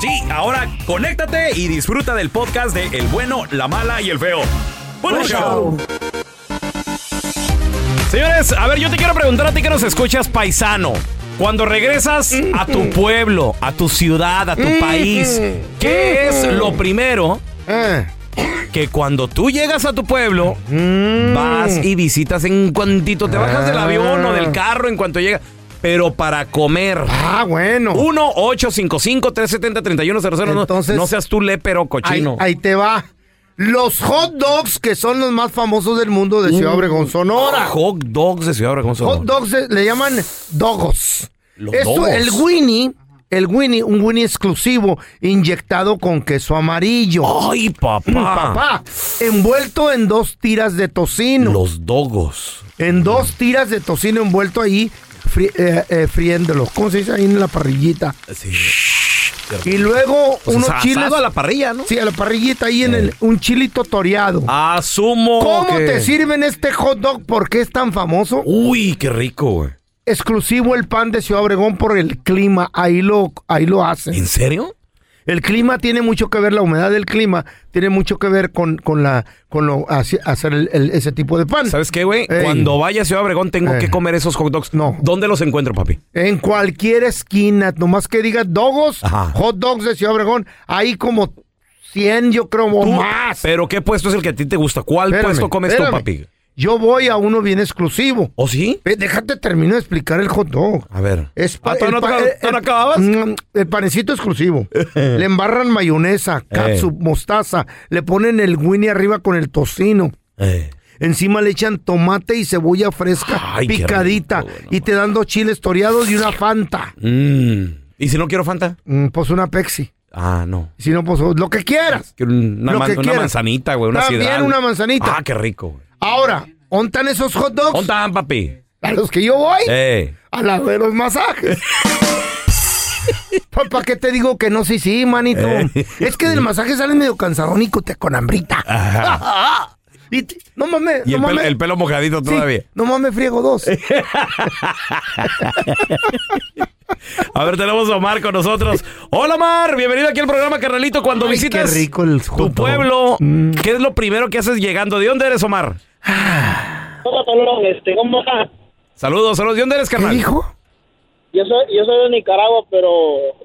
Sí, ahora conéctate y disfruta del podcast de El bueno, la mala y el feo. Buen show. Señores, a ver, yo te quiero preguntar a ti que nos escuchas, paisano. Cuando regresas a tu pueblo, a tu ciudad, a tu país, ¿qué es lo primero Eh. que cuando tú llegas a tu pueblo, vas y visitas en cuantito te bajas del avión o del carro en cuanto llegas, pero para comer. Ah, bueno. 1-855-370-3100. No- Entonces- no seas tú lepero Ahí, cochino. ahí te va. Los hot dogs que son los más famosos del mundo de Ciudad Obregón, Sonora. Hot dogs de Ciudad Obregón. Sonora. Hot dogs eh, le llaman dogos. Los Esto, dogos. el Winnie, el Winnie, un Winnie exclusivo inyectado con queso amarillo. Ay, papá. Mm, Papá, envuelto en dos tiras de tocino. Los dogos. En dos tiras de tocino envuelto ahí, fri- eh, eh, friéndolo. ¿Cómo se dice ahí en la parrillita? Sí. Y luego unos chiles. a la parrilla, ¿no? Sí, a la parrillita ahí en el, un chilito toreado. Asumo ¿Cómo que- te sirven este hot dog? ¿Por qué es tan famoso? Uy, qué rico, güey. Exclusivo el pan de Ciudad Obregón por el clima. Ahí lo, ahí lo hacen. ¿En serio? El clima tiene mucho que ver, la humedad del clima tiene mucho que ver con, con la con lo hacer el- el- ese tipo de pan. ¿Sabes qué, güey? Ey. Cuando vaya a Ciudad Obregón tengo Eh. que comer esos hot dogs. No. ¿Dónde los encuentro, papi? En cualquier esquina, nomás que diga dogos, Ajá. hot dogs de Ciudad Obregón, hay como 100, yo creo, o Tú- más. ¿Pero qué puesto es el que a ti te gusta? ¿Cuál Espérame, puesto comes espérame. tú, papi? Yo voy a uno bien exclusivo. ¿O sí? Ve, déjate termino de explicar el hot dog. A ver. Es Ah, ¿todavía no pa- te- todavía no acababas? Mm, El panecito exclusivo. le embarran mayonesa, catsup, mostaza. Le ponen el winnie arriba con el tocino. Eh. Encima le echan tomate y cebolla fresca, Ay, qué picadita. y te dan dos chiles toreados y una Fanta. Mm. ¿Y si no quiero Fanta? Mm, pues una Pepsi. Ah, no. Si no, pues lo que quieras. Quiero una, Lo man- que una quieras. manzanita, güey. Una También sidral. una manzanita. Ah, qué rico, güey. Ahora, ¿ontan esos hot dogs? ¿Dónde están, papi? A los que yo voy. Eh. A la de los masajes. ¿Para qué te digo que no? Sí, sí, manito. Eh. Es que del masaje sale medio cansadón y con con hambrita. Y no mames, Y no el, pelo, mames. el pelo mojadito Sí, todavía. no mames, friego dos. A ver, tenemos a Omar con nosotros. Hola, Omar. Bienvenido aquí al programa, carnalito. Cuando Ay, visitas qué rico el tu pueblo, Mm. ¿qué es lo primero que haces llegando? ¿De dónde eres, Omar? Hola, Pelón, este. Saludos, saludos. ¿De dónde eres, ¿Qué carnal? dijo? Yo soy, yo soy de Nicaragua, pero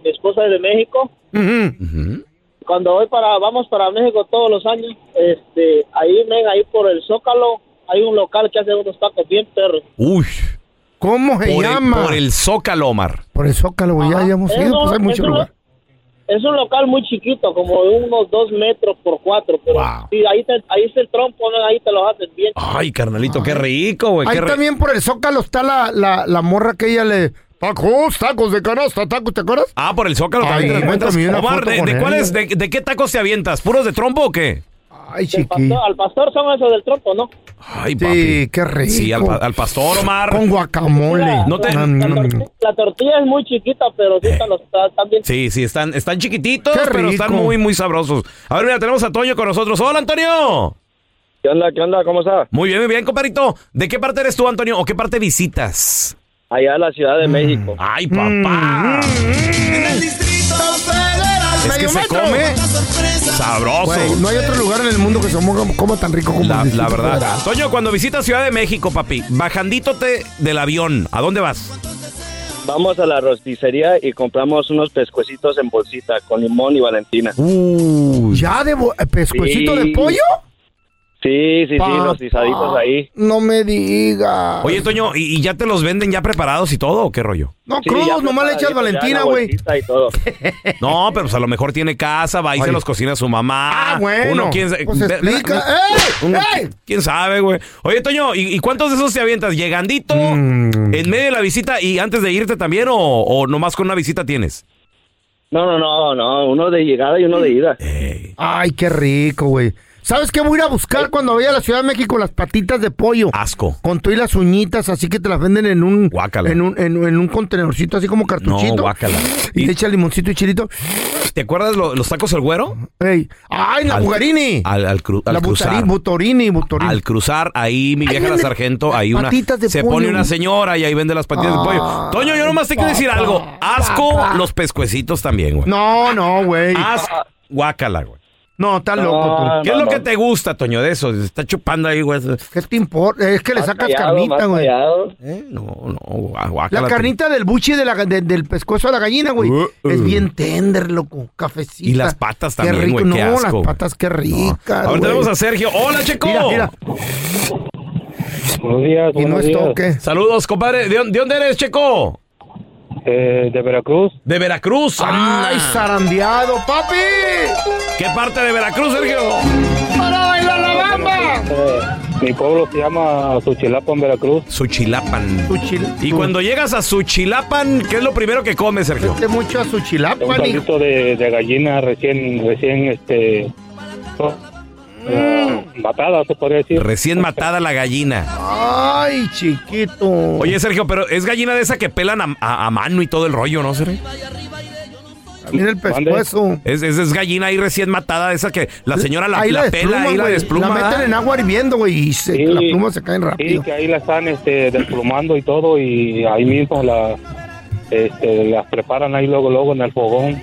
mi esposa es de México. Ujú. Cuando voy para, vamos para México todos los años, este, ahí, ven, ahí por el Zócalo, hay un local que hace unos tacos bien perros. Uy. ¿Cómo se Por el, llama? por el Zócalo, Omar. Por el Zócalo, güey. Ya, ya hemos Es ido, pues hay mucho lugar. Es un local muy chiquito, como de unos dos metros por cuatro, pero Wow. sí, ahí, te, ahí está el trompo, ahí te lo hacen bien. Ay, carnalito, qué rico, güey. Ahí también por el Zócalo está la, la, la morra que ella le... Tacos, tacos de canasta, tacos, ¿te acuerdas? Ah, por el Zócalo Ay, también te Omar, ¿de, cuáles, de, de qué tacos te avientas? ¿Puros de trompo o qué? Ay, chiqui. pastor- al pastor son esos del trompo, ¿no? Ay, papi. Sí, qué rico. Sí, al, pa- al pastor, Omar. Con guacamole. No te- La, Mm, la mm. torti- la tortilla es muy chiquita, pero sí están, los- están bien Sí, sí, están, están chiquititos, pero están muy, muy sabrosos. A ver, mira, tenemos a Toño con nosotros. Hola, Antonio. ¿Qué onda? ¿Qué onda? ¿Cómo está? Muy bien, muy bien, compadrito. ¿De qué parte eres tú, Antonio? ¿O qué parte visitas? Allá en la Ciudad de México. Ay, papá. Es que se come sabroso. Güey, no hay otro lugar en el mundo que se coma, coma tan rico como La, el la verdad. Toño, cuando visitas Ciudad de México, papi, bajandítote del avión, ¿a dónde vas? Vamos a la rosticería y compramos unos pescuecitos en bolsita con limón y valentina. ¿Ya de eh, pescuecito Sí. de pollo? Sí, sí, sí, los guisaditos ahí. No me digas. Oye, Toño, ¿y, y ya te los venden ya preparados y todo o qué rollo? no, Sí, crudos, nomás le echas Valentina, güey. No, pero pues a lo mejor tiene casa, va y se los cocina su mamá. Ah, bueno. Uno, quién, Pues explica. ve- ¡Ey! uno- ¡Ey! ¿Quién sabe, güey? Oye, Toño, ¿y, y cuántos de esos te avientas? ¿Llegandito? Mm. ¿En medio de la visita y antes de irte también o, o nomás con una visita tienes? No, no, no, no, uno de llegada y uno de ida. Ey, Ay, qué rico, güey. ¿Sabes qué voy a ir a buscar cuando vaya a la Ciudad de México? Las patitas de pollo. asco. Con tú y las uñitas, así que te las venden en un Guácala. en un, en, en un contenercito, así como cartuchito. No, guácala. Y le echa limoncito y chilito. ¿Te acuerdas lo- los tacos el güero? Ey. ¡Ay, la Al- bugarini! Al, al, cru- al la cruzar. butorini, butorini. Al cruzar, ahí mi vieja la sargento, ahí una patitas de se pollo. pone una señora y ahí vende las patitas de pollo. Ah, Toño, yo nomás te quiero decir algo. Asco papá. los pescuecitos también, güey. No, no, güey. As guácala, güey. No, estás loco tú. No, ¿Qué es lo que te gusta, Toño, de eso? Está chupando ahí, güey. ¿Qué te importa? Es que le sacas callado, carnita, güey. Eh, No, no. La carnita del buche de la, de- del pescuezo de la gallina, güey. Uh, uh. Es bien tender, loco. Cafecita. Y las patas Qué también, rico. güey, qué No, asco, las güey. patas, qué ricas. A güey. tenemos a Sergio. ¡Hola, Checo! Mira, mira. Buenos días, Y no es toque. Saludos, compadre. ¿De, dónde- de dónde eres, Checo? Eh, de Veracruz. De Veracruz. ¡Ay, Anda. zarandeado, papi! ¿Qué parte de Veracruz, Sergio? ¡Para bailar la bamba! Eh, mi pueblo se llama Suchilapa, en Veracruz. Suchilapan. Tu chil- Y cuando llegas a Suchilapan, ¿qué es lo primero que comes, Sergio? Vete mucho a su Un caldito de, de gallina recién, recién, este... oh, eh, matada, se podría decir. Recién matada la gallina. Ay, chiquito. Oye, Sergio, pero es gallina de esa que pelan a, a- a mano y todo el rollo, ¿no, Sergio? Mira el pescuezo. Es, es, es gallina ahí recién matada, de esa que la señora la, Ahí la pela ahí la despluma. La meten en agua hirviendo, güey, y se- Sí. las plumas se caen Sí, rápido. que ahí la están este, desplumando y todo y ahí mismo la, este, las preparan ahí luego, luego en el fogón.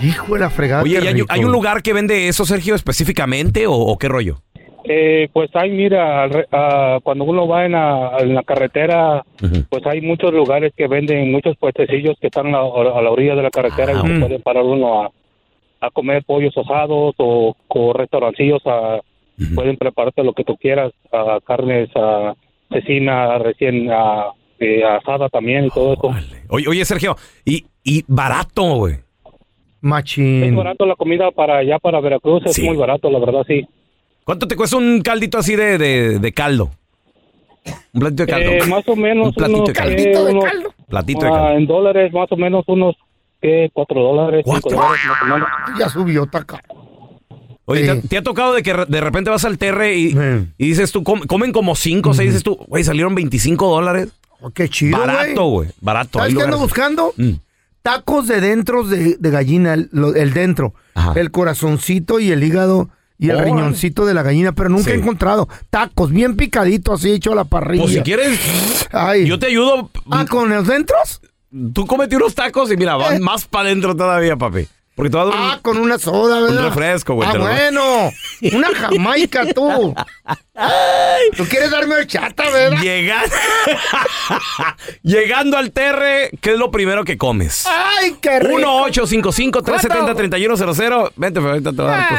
Hijo de la fregada. Oye, qué ¿y hay, rico. hay un lugar que vende eso, Sergio, específicamente o, o qué rollo? Eh, pues hay, mira, al re- ah, cuando uno va en la, en la carretera, pues hay muchos lugares que venden muchos puestecillos que están a, a la orilla de la carretera Ah, y se puede parar uno a, a comer pollos asados o, o restaurancillos, a, pueden prepararte lo que tú quieras, a carnes, a cecina recién eh, asada también y todo eso. Oye, oye Sergio, y, y barato, güey. Es Machín. barato la comida para allá, para Veracruz, es Sí. muy barato, la verdad, sí. ¿Cuánto te cuesta un caldito así de, de, de caldo? Un platito de caldo. Eh, más o menos Un platito unos, de caldo. eh, Caldito de unos- caldo. Platito de Ah, caldo. en dólares, más o menos unos, ¿qué? Cuatro dólares, cinco ¿Cuatro? dólares, más o menos. Ya subió, taca. Oye, Sí. ¿te, te ha tocado de que de repente vas al terre y, y dices tú, com- comen como cinco o seis, dices tú, güey, salieron 25 dólares? Oh, qué chido, güey. Barato, güey, barato. ¿Sabes qué ando buscando? Mm. Tacos de dentros de, de gallina, el, lo- el dentro. Ajá. El corazoncito y el hígado Y el Órale. riñoncito de la gallina, pero nunca he encontrado tacos bien picaditos así hecho a la parrilla. Pues si quieres, Ay. yo te ayudo. Ah, ¿con los dentros? Tú comete unos tacos y mira, van Eh. más para adentro todavía, papi. Porque te va a dar un- Ah, con una soda, un ¿verdad? refresco, güey. Ah, te lo- bueno. Una jamaica, tú. ¿Tú quieres darme horchata, verdad? Llega- Llegando al terre, ¿qué es lo primero que comes? ¡Ay, qué rico! 1-855-370-3100. Vente, Feo, ahorita te voy a dar tus-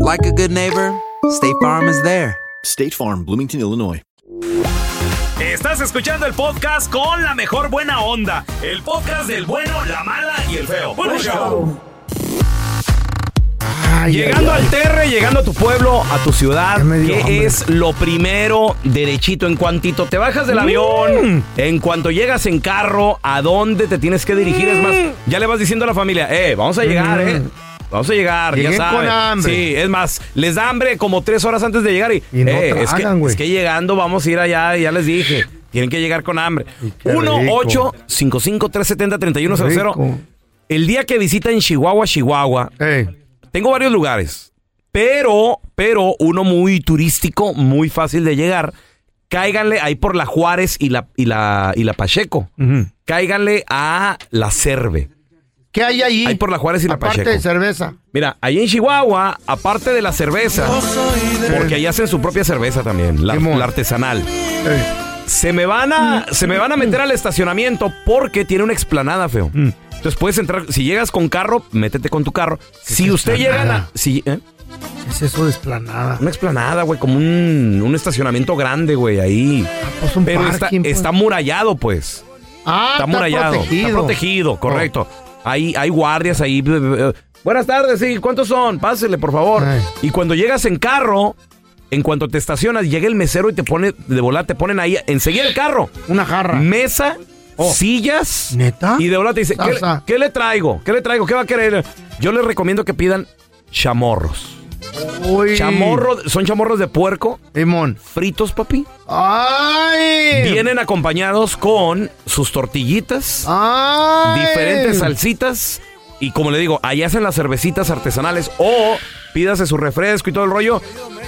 like a good neighbor, State Farm is there. State Farm, Bloomington, Illinois. Estás escuchando el podcast con la mejor buena onda. El podcast del bueno, la mala y el feo. Bueno, show. Llegando al terre, llegando a tu pueblo, a tu ciudad, ¿qué hambre. es lo primero derechito en cuantito te bajas del Mm. avión? En cuanto llegas en carro, ¿a dónde te tienes que dirigir? Es más, ya le vas diciendo a la familia, eh, vamos a llegar, Mm. eh. Vamos a llegar, Lleguen ya saben. con hambre. Sí, es más, les da hambre como tres horas antes de llegar y, Y no eh, es, que, tragan, güey. es que llegando vamos a ir allá, ya les dije. Tienen que llegar con hambre. qué 1 rico. 8 55 370 3100 Rico. El día que visiten Chihuahua, Chihuahua, tengo varios lugares, pero, pero uno muy turístico, muy fácil de llegar. Cáiganle ahí por la Juárez y la, y la, y la Pacheco. Cáiganle a la Cerve. ¿Qué hay ahí? Ahí por la Juárez y la Aparte Pacheco. de cerveza. Mira, ahí en Chihuahua, aparte de la cerveza, porque ahí hacen su propia cerveza también, la, la artesanal. Se me van a, se me van a meter al estacionamiento porque tiene una explanada, feo. Entonces puedes entrar, si llegas con carro, métete con tu carro. Si usted llega a si, ¿eh? ¿Qué es eso de esplanada? Una explanada, güey, como un, un estacionamiento grande, güey, ahí. pues un Pero está, pues. está murallado, pues. Ah, está murallado. protegido. Está protegido, correcto. Hay, hay guardias ahí. Buenas tardes, sí. ¿Cuántos son? Pásele, por favor. Y cuando llegas en carro, en cuanto te estacionas, llega el mesero y te pone, de volar, te ponen ahí, enseguida el carro. Una jarra. Mesa, sillas. ¿Neta? Y de volar te dice, ¿qué, le- Salsa. qué le traigo? ¿Qué le traigo? ¿Qué va a querer? Yo les recomiendo que pidan chamorros. Uy. Chamorros, son chamorros de puerco. Fritos, papi. ¡Ay! Vienen acompañados con sus tortillitas, ¡Ay! diferentes salsitas. Y como le digo, ahí hacen las cervecitas artesanales o pídase su refresco y todo el rollo.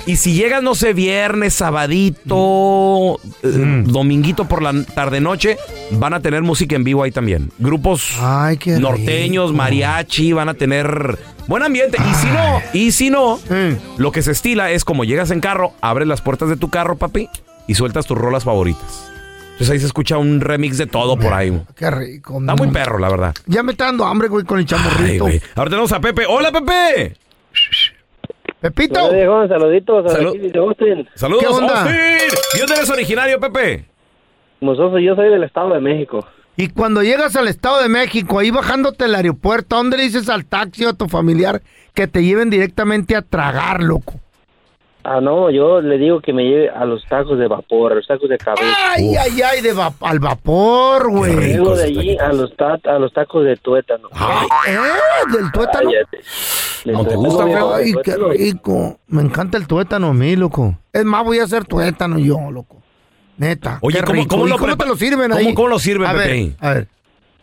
Y si llegas, no sé, viernes, sabadito, eh, Mm. dominguito por la tarde-noche, van a tener música en vivo ahí también. Grupos Ay, norteños, mariachi, van a tener buen ambiente. Y si no, y si no, Mm. lo que se estila es como llegas en carro, abres las puertas de tu carro, papi, y sueltas tus rolas favoritas. Entonces ahí se escucha un remix de todo por ahí. Qué rico. Está muy perro, la verdad. Ya me está dando hambre, güey, con el Ay, chamorrito. güey. Ahora tenemos a Pepe. ¡Hola, Pepe! Pepito. Hola, viejo, saluditos. Salud. Austin. Saludos, ¿Qué onda? Austin. ¿Y dónde eres originario, Pepe? Nosotros, yo soy del Estado de México. Y cuando llegas al Estado de México, ahí bajándote el aeropuerto, ¿a dónde le dices al taxi o a tu familiar que te lleven directamente a tragar, loco? Ah, no, yo le digo que me lleve a los tacos de vapor, a los tacos de cabeza. Ay, ay, ay, de vap- al vapor, güey. Luego de allí a los, ta- a los tacos de tuétano. ¿Eh? ¿Del tuétano? ¿No te gusta, feo? Ay, qué rico. Me encanta el tuétano a mí, loco. Es más, voy a hacer tuétano yo, loco. Neta. Oye, ¿cómo, cómo ¿Y lo, cómo te lo sirven ahí? ¿Cómo, cómo lo sirven, A ver, Pepe? a ver.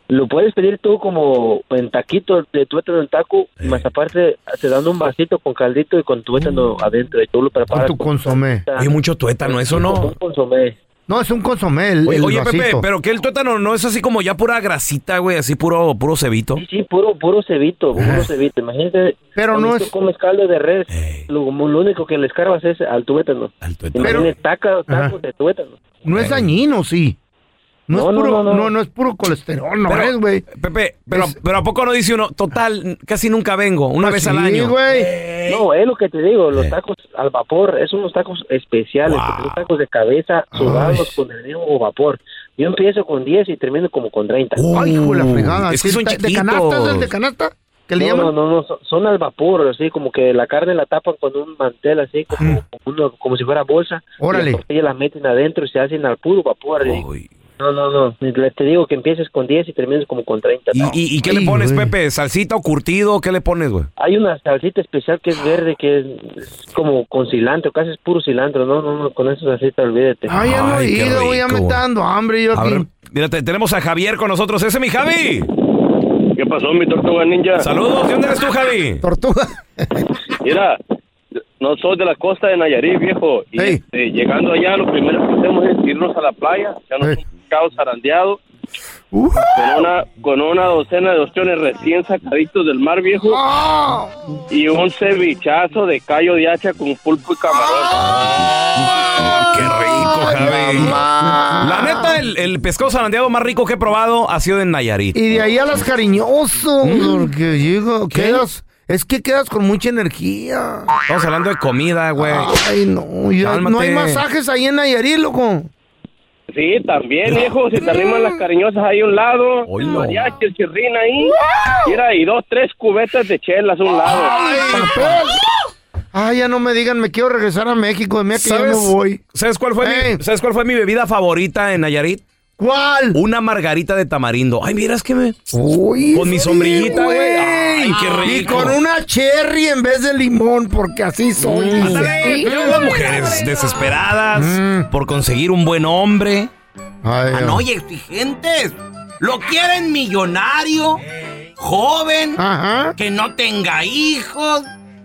Lo puedes pedir tú como en taquito de tuétano en taco, más aparte te dan un vasito con caldito y con tuétano adentro y tú lo preparas. Tu consomé. Hay mucho tuétano, eso no. Un consomé. No, es un consomé, el, Oye, el oye, Pepe, pero que el tuétano no es así como ya pura grasita, güey, así puro, puro cebito. Sí, puro, puro cebito, puro cebito. Imagínate. Pero no tú es- comes caldo de res, lo, lo único que le escarbas es al tuétano. Imagínate taca, tacos de tuétano. No es dañino, sí. No, No, es puro, no, no, no. no, es puro colesterol, no Pero, es, güey. Pepe, pero, pero ¿a poco no dice uno, total, casi nunca vengo, una vez al año? No, es lo que te digo, los tacos al vapor, es unos tacos especiales, porque son tacos de cabeza sudados con el mismo vapor. Yo empiezo con 10 y termino como con 30. Ay, hijo de la fregada. es que ¿Sí, son ¿De canasta? ¿Es el de canasta? ¿Qué le no, llaman? no, no, no, son, al vapor, así como que la carne la tapan con un mantel, así como, como, uno- como si fuera bolsa. Órale. Y las las meten adentro y se hacen al puro vapor. así. No, no, no, le- te digo que empieces con 10 y termines como con 30. ¿Y, y, y qué le pones, Pepe? ¿Salsita o curtido? ¿Qué le pones, güey? Hay una salsita especial que es verde, que es, como con cilantro, casi es puro cilantro. No, no, no, con esa salsita olvídate. Ay, ya no he ido, güey, ya me rico, está dando hambre yo A aquí. ver, mira, te- tenemos a Javier con nosotros. ¡Ese es mi Javi! ¿Qué pasó, mi tortuga ninja? Saludos, ¿de dónde eres tú, Javi? Tortuga. Mira, no soy de la costa de Nayarit, viejo. Y este, llegando allá, lo primero que hacemos es irnos a la playa, ya nos un pescado zarandeado, Uh. con, una, con una docena de ostiones recién sacaditos del mar, viejo, Ah. y un cevichazo de callo de hacha con pulpo y camarón. ¡Qué rico, Javi! La neta, el, el pescado zarandeado más rico que he probado ha sido en Nayarit. Y de ahí a las cariñoso, Mm. porque llego, quedas, es que quedas con mucha energía. Estamos hablando de comida, güey. Ay, no, ya- no hay masajes ahí en Nayarit, loco. Sí, también, viejo, si te arriman las cariñosas ahí a un lado, mariachi, el chirrín ahí, mira, y dos, tres cubetas de chelas a un lado. Ay, ya no me digan, me quiero regresar a México, de mí que ya ¿Sabes, no voy. ¿sabes cuál, fue Eh. mi, ¿Sabes cuál fue mi bebida favorita en Nayarit? ¿Cuál? Una margarita de tamarindo. Ay, miras que me... Uy, Con mi sombrillita, güey. Ay, qué Y con una cherry en vez de limón, porque así soy. Mm. Sí. las mujeres desesperadas por conseguir un buen hombre. Ah, no, y exigentes. Lo quieren millonario, joven, que no tenga hijos,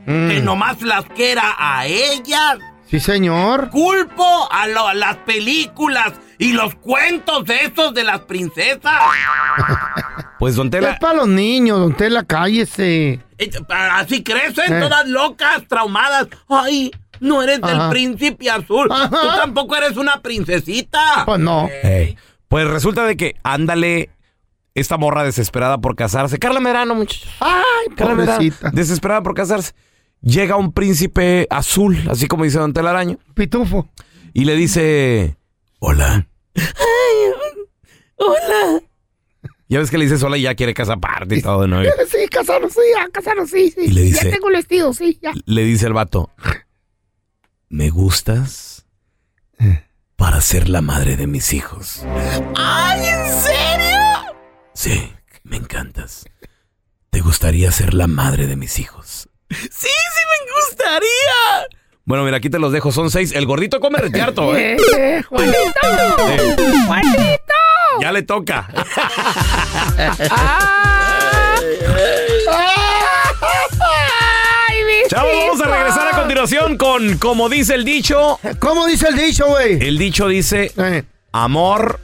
que Mm. nomás las quiera a ellas. Sí, señor. Culpo a, lo- a las películas y los cuentos esos de las princesas. Pues, don Es Tela... para los niños, don Tela, cállese. Eh, Así crecen Eh. todas locas, traumadas. Ay, no eres del Ajá. príncipe azul. Tú tampoco eres una princesita. Pues no. Pues resulta de que, ándale, esta morra desesperada por casarse. Carla Merano, muchachos. Ay, Carla pobrecita. desesperada por casarse. Llega un príncipe azul, así como dice Don Telaraño. Pitufo. Y le dice, hola. Hola. Ya ves que le dice hola y ya quiere casa aparte y todo, ¿no? Sí, casaron, sí, ya casaron, sí, sí. Y le dice- ya tengo el vestido, sí, ya. Le dice el vato, me gustas para ser la madre de mis hijos. ¡Ay, en serio! Sí, me encantas. ¿Te gustaría ser la madre de mis hijos? Sí, sí me gustaría. Bueno, mira, aquí te los dejo. Son seis. El gordito come retiarto, ¿eh? Eh, Juanito. Juanito. Ya le toca. Ay, mi Chavos, vamos a regresar a continuación con, como dice el dicho. ¿Cómo dice el dicho, güey? El dicho dice, amor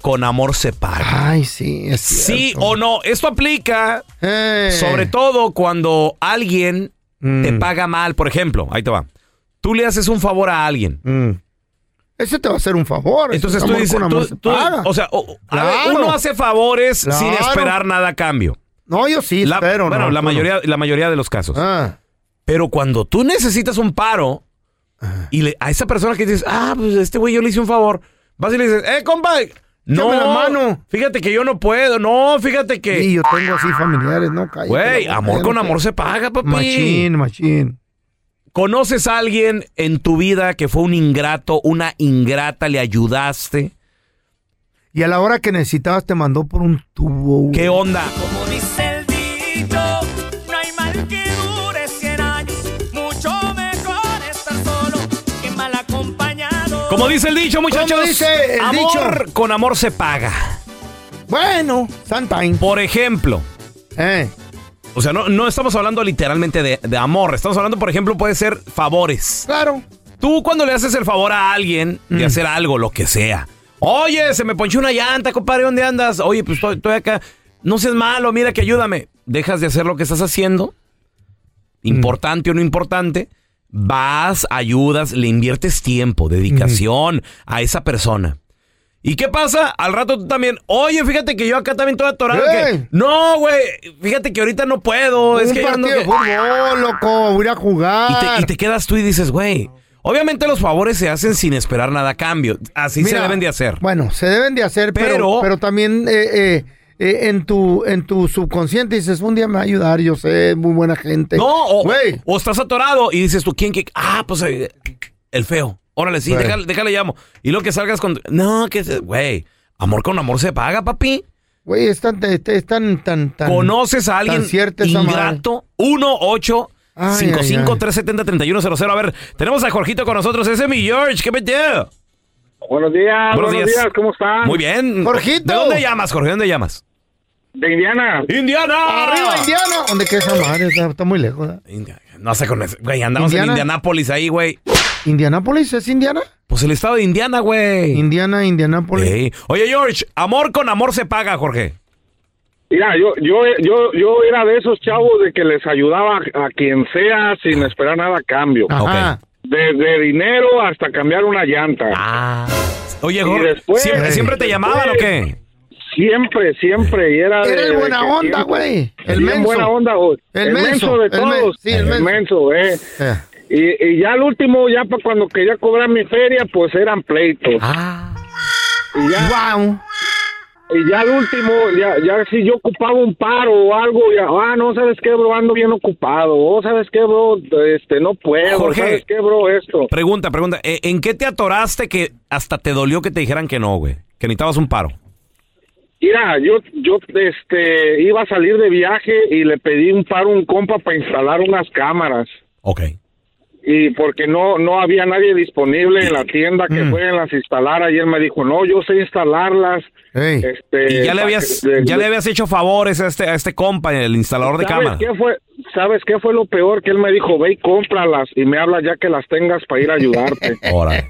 con amor se paga. Ay, sí, es Sí cierto. o no. Esto aplica Eh. sobre todo cuando alguien Mm. te paga mal. Por ejemplo, ahí te va. Tú le haces un favor a alguien. Mm. Ese te va a hacer un favor. Entonces tú dices, tú- se tú- paga. o sea, o- ver, uno hace favores sin esperar nada a cambio. No, yo sí, La- espero. bueno, no, la no. Ah. mayoría, la mayoría de los casos. Pero cuando tú necesitas un paro y le- a esa persona que dices, ah, pues este güey yo le hice un favor, vas y le dices, eh, compa, no, la mano. fíjate que yo no puedo, no, fíjate que... Sí, yo tengo así familiares, ¿no? Güey, amor con amor se paga, papi. Machín, machín. ¿Conoces a alguien en tu vida que fue un ingrato, una ingrata, le ayudaste? Y a la hora que necesitabas te mandó por un tubo. ¿Qué onda? Como dice el dicho, no hay mal que dure 100 años. Mucho mejor estar solo que mal acompañado. Como dice el dicho, muchachos. ¿Cómo dice el amor dicho? con amor se paga. Bueno, sometimes. Por ejemplo, eh. O sea, no, no estamos hablando literalmente de, de amor. Estamos hablando, por ejemplo, puede ser favores. Claro. Tú cuando le haces el favor a alguien de hacer algo, lo que sea. Oye, se me ponchó una llanta, compadre, ¿dónde andas? Oye, pues estoy, estoy acá. No seas malo, mira que ayúdame. Dejas de hacer lo que estás haciendo, importante o no importante. Vas, ayudas, le inviertes tiempo, dedicación a esa persona. ¿Y qué pasa? Al rato tú también, oye, fíjate que yo acá también estoy atorado. Que- no, güey, fíjate que ahorita no puedo. es que yo ando partido de fútbol, loco, voy a jugar. y te, y te quedas tú y dices, güey, obviamente los favores se hacen sin esperar nada a cambio. Así se deben de hacer. Bueno, se deben de hacer, pero, Pero- pero también eh, eh, eh, en tu en tu subconsciente dices, un día me va a ayudar, yo sé, muy buena gente. No, o, Güey. o estás atorado y dices tú, ¿quién? qué? Ah, pues el feo. Órale, sí, déjale, déjale llamo. Y lo que salgas con... No, que... se- Güey, amor con amor se paga, papi. Güey, es tan, es tan, tan, tan. ¿Conoces a alguien madre. ingrato? 1 8 Ay, 55 ay, ay. 370 3100 A ver, tenemos a Jorgito con nosotros. Ese es mi George. ¿Qué metió? Buenos días, buenos, días. ¿cómo están? Muy bien. Jorgito. ¿De dónde llamas, Jorge? ¿De dónde llamas? De Indiana. ¡Indiana! ¡Arriba, Indiana! ¿Dónde queda esa madre? Está, está muy lejos. ¿eh? No sé con eso. Güey, andamos en ¿Indiana? Indianápolis ahí, güey. ¿Indianápolis es Indiana? Pues el estado de Indiana, güey. Indiana, Indianápolis. Ey. Oye, George, amor con amor se paga, Jorge. Mira, yo, yo, yo, yo era de esos chavos de que les ayudaba a quien sea sin esperar nada a cambio. Ajá. Desde dinero hasta cambiar una llanta. Ah. Oye, Y Jorge, después- ¿siempre, siempre te llamaban o qué? Siempre, siempre. Y era, Era de- el buena onda, güey. El bien menso. buena onda, güey. El El, menso, menso de el men- todos. sí, el menso. eh. Eh. Y, y ya al último, ya para cuando quería cobrar mi feria, pues eran pleitos. Ah. Y ya, Wow. y ya al último, ya, ya si yo ocupaba un paro o algo, ya, ah, no, ¿sabes qué, bro? Ando bien ocupado. O, ¿sabes qué, bro? Este, no puedo. Jorge. ¿Sabes qué, bro? Esto. Pregunta, pregunta. ¿eh, ¿En qué te atoraste que hasta te dolió que te dijeran que no, güey? Que necesitabas un paro. Mira, yo, yo, este, iba a salir de viaje y le pedí un paro un compa para instalar unas cámaras. Ok. Y porque no no había nadie disponible en la tienda que en las instalara y él me dijo no yo sé instalarlas este Y ya le habías, de- ya le habías hecho favores a este, a este compa, el instalador de ¿Sabes cámara. qué fue sabes qué fue lo peor que él me dijo ve y cómpralas y me habla ya que las tengas para ir a ayudarte Órale.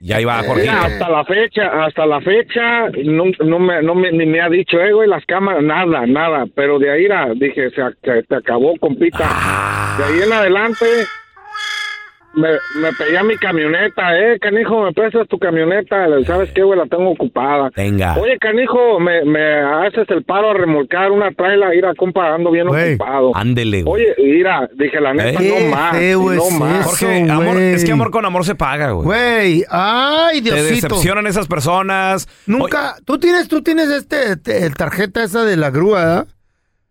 Ya iba Jorge. Mira, hasta la fecha, hasta la fecha, no, no me, no me, ni me ha dicho, eh, güey, las cámaras, nada, nada. Pero de ahí, era, dije, se, ac- se acabó, compita. Ah. De ahí en adelante, me, me pedí a mi camioneta, eh, canijo, me prestas tu camioneta, ¿sabes qué, güey? La tengo ocupada. Venga. Oye, canijo, me, me haces el paro a remolcar una traila, ir a compa, ando bien ocupado. Ándele, güey. Oye, mira, dije, la neta, ¿Eh? no más, feo no es más. Jorge, Eso, amor, es que amor con amor se paga, güey. Güey, ay, Te Diosito. decepcionan esas personas. Nunca, tú tienes, tú tienes este, te- tarjeta esa de la grúa, ¿verdad?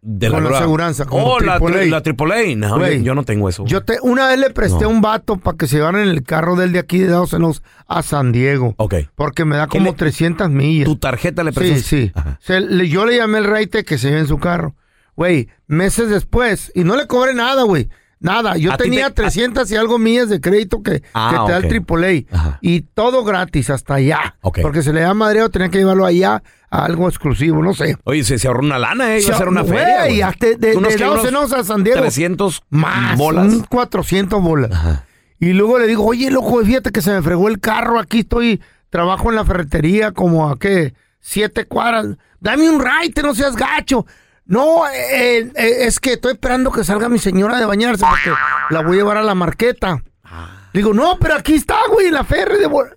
De con la grúa. aseguranza, con Oh, la, tri- la AAA. No, yo, Güey. yo no tengo eso. Yo te, una vez le presté No. un vato para que se llevaran el carro del de aquí de Unidos a San Diego. Ok. Porque me da ¿Qué como le- 300 millas. Tu tarjeta le Sí, prestaste. sí. Se- le- yo le llamé el raite que se lleve en su carro. Güey, meses después, y no le cobré nada, güey. Nada, yo tenía te- 300 y algo millas de crédito que, Ah, que te da el AAA. Y todo gratis, hasta allá. Porque se le da madreo, tenía que llevarlo allá a algo exclusivo, no sé. Oye, se, se ahorró una lana, ¿eh? Iba a ser una güey, feria. güey. hasta de- de- de unos a San Diego. 300 Más, bolas. un 400 bolas. Y luego le digo, oye, loco, fíjate que se me fregó el carro, aquí estoy, trabajo en la ferretería como a qué, siete cuadras. Dame un ride, no seas gacho. No, eh, eh, es que estoy esperando que salga mi señora de bañarse porque la voy a llevar a la marqueta. Digo, no, pero aquí está, güey, en la ferre de... bol-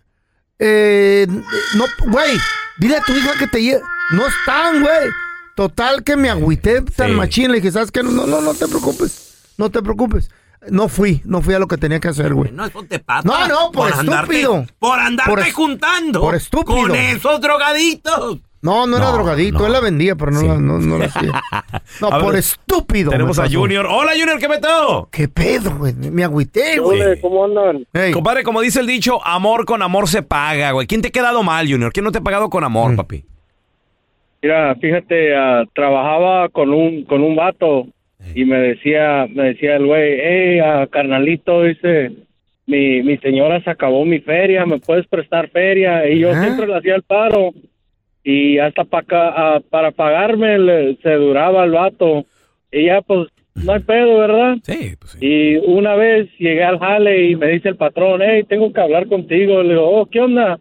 Eh, no, güey, dile a tu hija que te lleve. No están, güey. Total que me agüité tan Sí. machín. Le dije, ¿sabes qué? No, no, no te preocupes. No te preocupes. No fui, no fui a lo que tenía que hacer, güey. No, eso te pasa. No, no, por estúpido. Andarte, por andarte Por es- juntando. por estúpido. Con esos drogaditos. No, no, era drogadito. no. Él la vendía, pero no, la, no, no la hacía. No, A por ver, estúpido. Tenemos a. Junior. Hola, Junior, ¿qué meto? ¿Qué pedo, güey? Me agüité, güey. ¿Cómo andan? Ey. Compadre, como dice el dicho, amor con amor se paga, güey. ¿Quién te ha quedado mal, Junior? ¿Quién no te ha pagado con Mm. amor, papi? Mira, fíjate, ah, trabajaba con un con un vato y me decía me decía el güey, hey, ah, carnalito, dice, mi, mi señora se acabó mi feria, ¿me puedes prestar feria? Y yo ¿Eh? siempre le hacía el paro. Y hasta pa para pagarme le- se duraba el vato. Y ya, pues, no hay pedo, ¿verdad? Sí, pues Y una vez llegué al jale y me dice el patrón, hey, tengo que hablar contigo. Le digo, oh, ¿qué onda?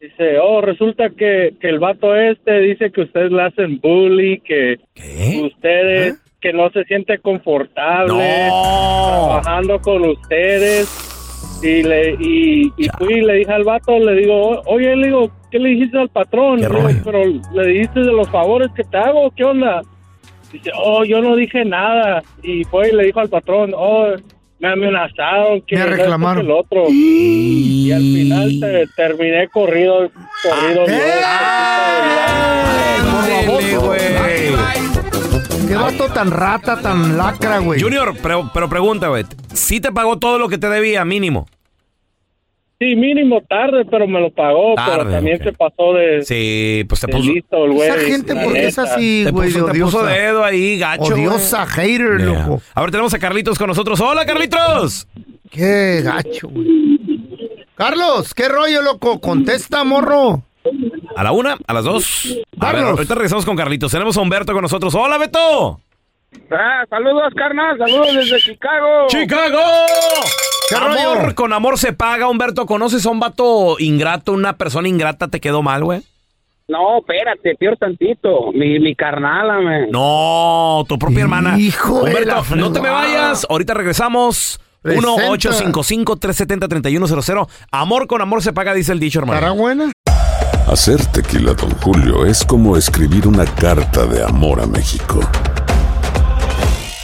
Dice, oh, resulta que, que el vato este dice que ustedes le hacen bully, que ustedes, que no se siente confortable trabajando con ustedes. Y le y, y fui y le dije al vato, le digo, oye, le digo, ¿qué le dijiste al patrón? Le digo, pero le dijiste de los favores que te hago, ¿qué onda? Dice, oh, yo no dije nada. Y fue y le dijo al patrón, oh, me amenazaron, que Me reclamaron. el otro. Y al final te- terminé corrido, corrido. Qué vato tan rata, tan lacra, güey. Junior, pero, pero pregunta, güey. ¿Sí te pagó todo lo que te debía, mínimo? Sí, mínimo tarde, pero me lo pagó. pero Tarde, también ok. se pasó de, Sí, pues te puso... listo el güey. Esa gente, ¿por qué es así, Te güey? puso, te puso dedo ahí, gacho. Odiosa, güey. hater, Yeah. loco. A ver, tenemos a Carlitos con nosotros. ¡Hola, Carlitos! Qué gacho, güey. Carlos, ¿qué rollo, loco? Contesta, morro. A la una, a las dos. A ver, Carlos. ahorita regresamos con Carlitos. Tenemos a Humberto con nosotros. ¡Hola, Beto! Ah, saludos, carnal, saludos desde Chicago. ¡Chicago! Amor con amor se paga, Humberto. ¿Conoces a un vato ingrato, una persona ingrata te quedó mal, güey? No, espérate, peor tantito. Mi, mi carnala. No, tu propia hermana. Hijo de Humberto, la no te me vayas. Ahorita regresamos. Presenta. 1-855-370-3100. Amor con amor se paga, dice el dicho, hermano. ¿Estará buena? Hacer tequila, Don Julio, es como escribir una carta de amor a México.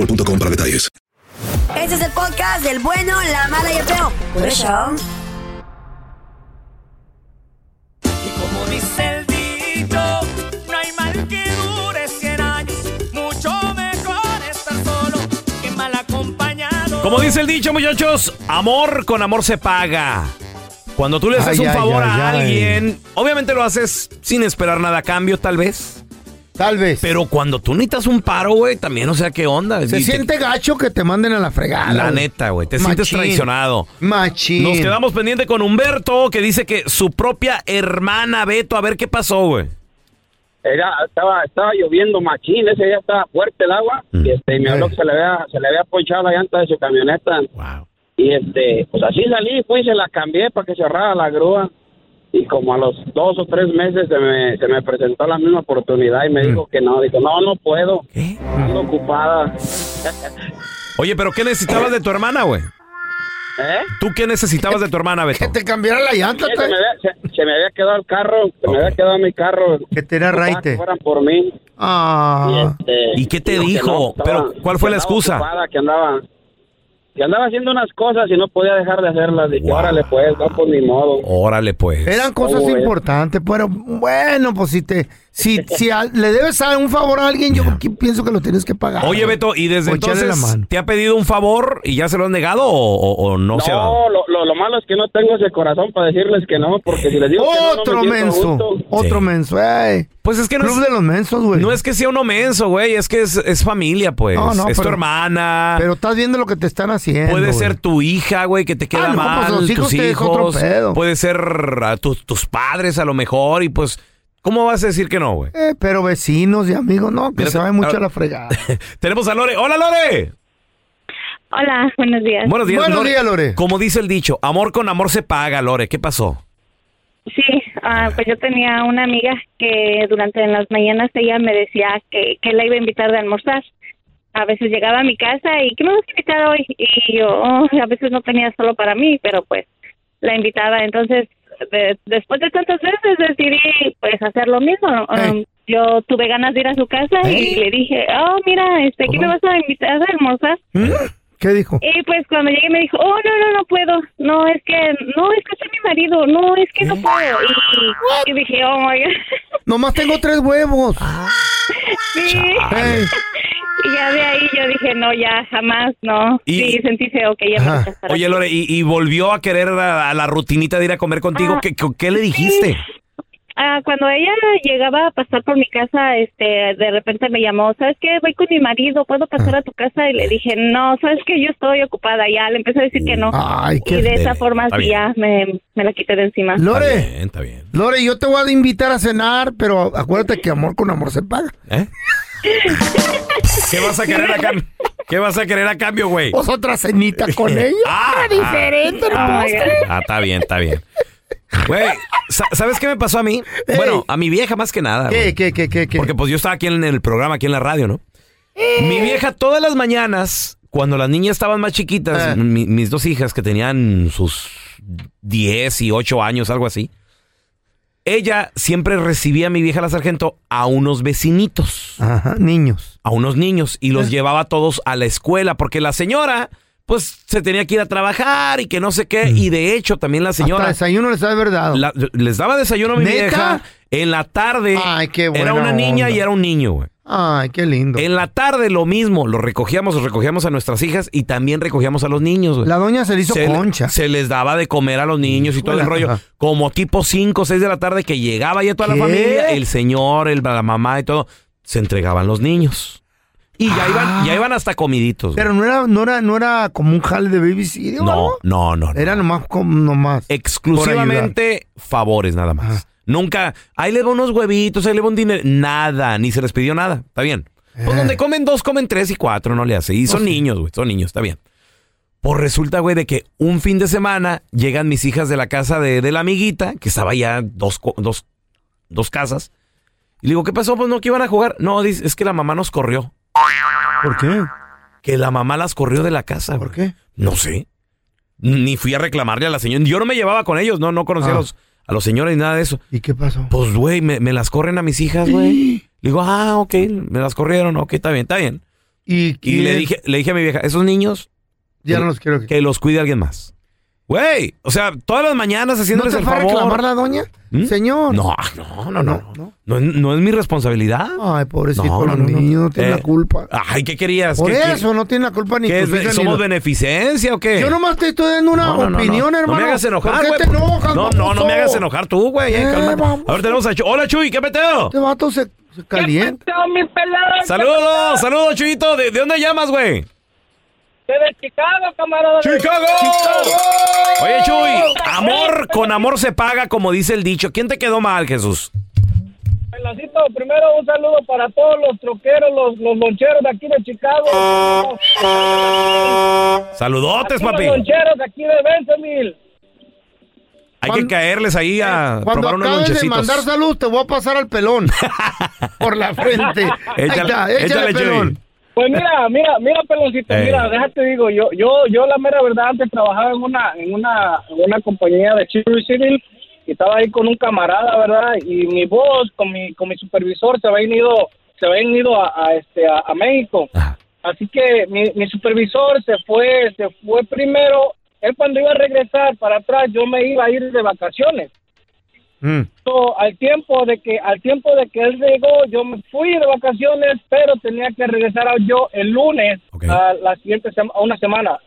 boostmobile.com para detalles. Este es el podcast del bueno, la mala y el feo. Por eso. Como dice el dicho, no hay mal que dure 100 años. Mucho mejor estar solo que mal acompañado. Como dice el dicho, muchachos, amor con amor se paga. Cuando tú le haces Ay, un favor ay, a ay. alguien, obviamente lo haces sin esperar nada a cambio, tal vez. Tal vez. Pero cuando tú necesitas un paro, güey, también, o sea, ¿qué onda? Se Y te- siente gacho que te manden a la fregada. La güey. neta, güey, te sientes Machín. traicionado. Machín. Nos quedamos pendiente con Humberto, que dice que su propia hermana Beto, a ver qué pasó, güey. Era, estaba, estaba lloviendo machín, ese día estaba fuerte el agua, y este, y me habló que se le había, se le había ponchado la llanta de su camioneta. Y este, pues así salí, fui y se la cambié para que cerrara la grúa. Y como a los dos o tres meses se me, se me presentó la misma oportunidad y me dijo que no. Dijo, no, no puedo. Ando ocupada. Oye, pero ¿qué necesitabas de tu hermana, güey? ¿Eh? ¿Tú qué necesitabas de tu hermana, Beto? Que te cambiara la llanta. Sí, se, me había, se- se me había quedado el carro, se me había quedado mi carro. Que te era raite. que fueran por mí. Ah. Este, ¿Y qué te dijo Pero, ¿cuál fue la excusa? ocupada, que andaba que andaba haciendo unas cosas y no podía dejar de hacerlas. Dije, órale pues, no, pues ni modo. Órale, pues. Eran cosas importantes, pero bueno, pues si te, si, si a- le debes a un favor a alguien, yo aquí pienso que lo tienes que pagar. Oye, Beto, ¿y desde O echarle la entonces mano. te ha pedido un favor y ya se lo han negado o, o- o no, se ha dado? No, lo, lo, lo malo es que no tengo ese corazón para decirles que no, porque si les digo que no, no me Otro menso, gusto. otro menso, ey. Pues es que no Club es, de los mensos, güey. no es que sea uno menso, güey, es que es, es familia, pues. No, no, es tu hermana. Pero estás viendo lo que te están haciendo. Puede ser tu hija, güey, que te queda Ah, no, mal, pues los hijos tus te otro hijos. pedo. Puede ser a tus padres a lo mejor y pues ¿Cómo vas a decir que no, güey? Eh, pero vecinos y amigos, no, que Mira, se va mucho a la fregada. Tenemos a Lore. ¡Hola, Lore! Hola, buenos días. Buenos días, Buenos días, Lore. Como dice el dicho, amor con amor se paga, Lore. ¿Qué pasó? Sí, ah, pues yo tenía una amiga que durante las mañanas ella me decía que, que la iba a invitar de almorzar. A veces llegaba a mi casa y ¿qué me vas a invitar hoy? Y yo oh, a veces no tenía solo para mí, pero pues la invitaba. Entonces, de- después de tantas veces decidí pues hacer lo mismo. Um, yo tuve ganas de ir a su casa y le dije, oh, mira, este, ¿qué me vas a invitar a almorzar? ¿Qué dijo? Y pues cuando llegué me dijo, oh, no, no, no puedo. No, es que, no, es que soy mi marido. No, es que no puedo. Y, y dije, oh, my God. Nomás tengo tres huevos. Sí. Ey. Y ya de ahí yo dije, no, ya, jamás, no. Y- Sí, sentí feo que ella me. Oye, Lore, y, y volvió a querer a, a la rutinita de ir a comer contigo. Ah, ¿Qué, qué, qué le dijiste? Ah, cuando ella llegaba a pasar por mi casa, este, de repente me llamó, ¿sabes qué? Voy con mi marido, ¿puedo pasar a tu casa? Y le dije, no, ¿sabes qué? Yo estoy ocupada. Ya le empecé a decir que no. Ay, qué y de esa forma Está sí bien. ya me, me la quité de encima. Lore. Está bien. Lore, yo te voy a invitar a cenar, pero acuérdate que amor con amor se paga. ¿Eh? ¿Qué vas a querer a cambio? ¿Qué vas a querer a cambio, güey? Pues otra cenita con ella. Ah, diferente, ah, ah, está bien, está bien. Güey, sa- ¿sabes qué me pasó a mí? Bueno, a mi vieja más que nada. ¿Qué, qué, qué, qué? Porque pues yo estaba aquí en el programa, aquí en la radio, ¿no? Mi vieja todas las mañanas, cuando las niñas estaban más chiquitas, mi- mis dos hijas que tenían sus 10 y 8 años, algo así, ella siempre recibía a mi vieja la sargento a unos vecinitos. Ajá, niños. A unos niños y los llevaba todos a la escuela porque la señora pues se tenía que ir a trabajar y que no sé qué. Y de hecho también la señora... Hasta desayuno les de verdad. la- les daba desayuno a mi ¿Neta? vieja. En la tarde Ay, qué era una niña onda. y era un niño, güey. Ay, qué lindo. En la tarde lo mismo, lo recogíamos, los recogíamos a nuestras hijas y también recogíamos a los niños. güey. La doña se le hizo se, concha. se les daba de comer a los niños y todo el rollo. Como tipo 5 o 6 de la tarde que llegaba ya toda la familia, el señor, el, la mamá y todo, se entregaban los niños. Y ya iban, ya iban hasta comiditos. Pero no era, no era, no era como un jale de babysitter. no, no, no, no. Era nomás nomás. Exclusivamente favores nada más. Nunca, ahí le va unos huevitos, ahí le va un dinero. Nada, ni se les pidió nada. Está bien. Pues donde comen dos, comen tres y cuatro, no le hace. Y son Oh, niños, güey, son niños, está bien. Pues resulta, güey, de que un fin de semana llegan mis hijas de la casa de, de la amiguita, que estaba ya dos, dos, dos casas. Y le digo, ¿qué pasó? Pues no, que iban a jugar. No, dice, es que la mamá nos corrió. ¿Por qué? Que la mamá las corrió de la casa. ¿Por qué? No sé. Ni fui a reclamarle a la señora. Yo no me llevaba con ellos, no, no conocía Ah. a, los, a los señores ni nada de eso. ¿Y qué pasó? Pues, güey, me, me las corren a mis hijas, güey. Le digo, ah, ok, me las corrieron, ok, está bien, está bien. Y, Y le dije, le dije a mi vieja, esos niños, Ya no los quiero. que los cuide alguien más. Güey, o sea, todas las mañanas ¿No haciéndoles te el favor. reclamar la doña? ¿Mm? Señor. No, no, no, no. No, no es, no es mi responsabilidad. Ay, pobrecito, No, no, los no, no. no tienen Eh, la culpa. Ay, ¿qué querías? Por ¿Qué- qué- eso no tienen la culpa ni qué es- ni ¿Somos beneficencia o qué? Yo nomás te estoy dando una No, no, no, opinión, no. hermano. No me hagas enojar, ¿Por qué te enojas, No, no, no me hagas enojar tú, güey. eh. A ver, tenemos a Chuy. Hola, Chuy, ¿qué peteo? Este vato se, se calienta. mi pelado? Saludos, saludos, Chuyito. ¿De, de dónde llamas, güey? De Chicago, camarada. ¡Chicago! Oye, Chuy, amor con amor se paga, como dice el dicho. ¿Quién te quedó mal, Jesús? Pelacito, primero un saludo para todos los troqueros, los, los loncheros de aquí de Chicago. Saludotes, Aquí papi. Los loncheros de aquí de Bentonville. Hay que caerles ahí a Cuando probar unos acabes de lonchecitos. mandar salud, te voy a pasar al pelón. Por la frente. Ahí Échale, está, échale, échale, Chuy. Pues mira, mira, mira, peloncito, Eh. mira, déjate digo, yo, yo, yo la mera verdad antes trabajaba en una, en una, en una compañía de Chivalry Civil y estaba ahí con un camarada, ¿verdad? Y mi voz con mi, con mi supervisor se habían ido, se habían ido a, a, este, a, a México. Así que mi, mi supervisor se fue, se fue primero. Él cuando iba a regresar para atrás, yo me iba a ir de vacaciones. So, al tiempo de que al tiempo de que él llegó yo me fui de vacaciones pero tenía que regresar a- yo el lunes a la siguiente sema- a una semana.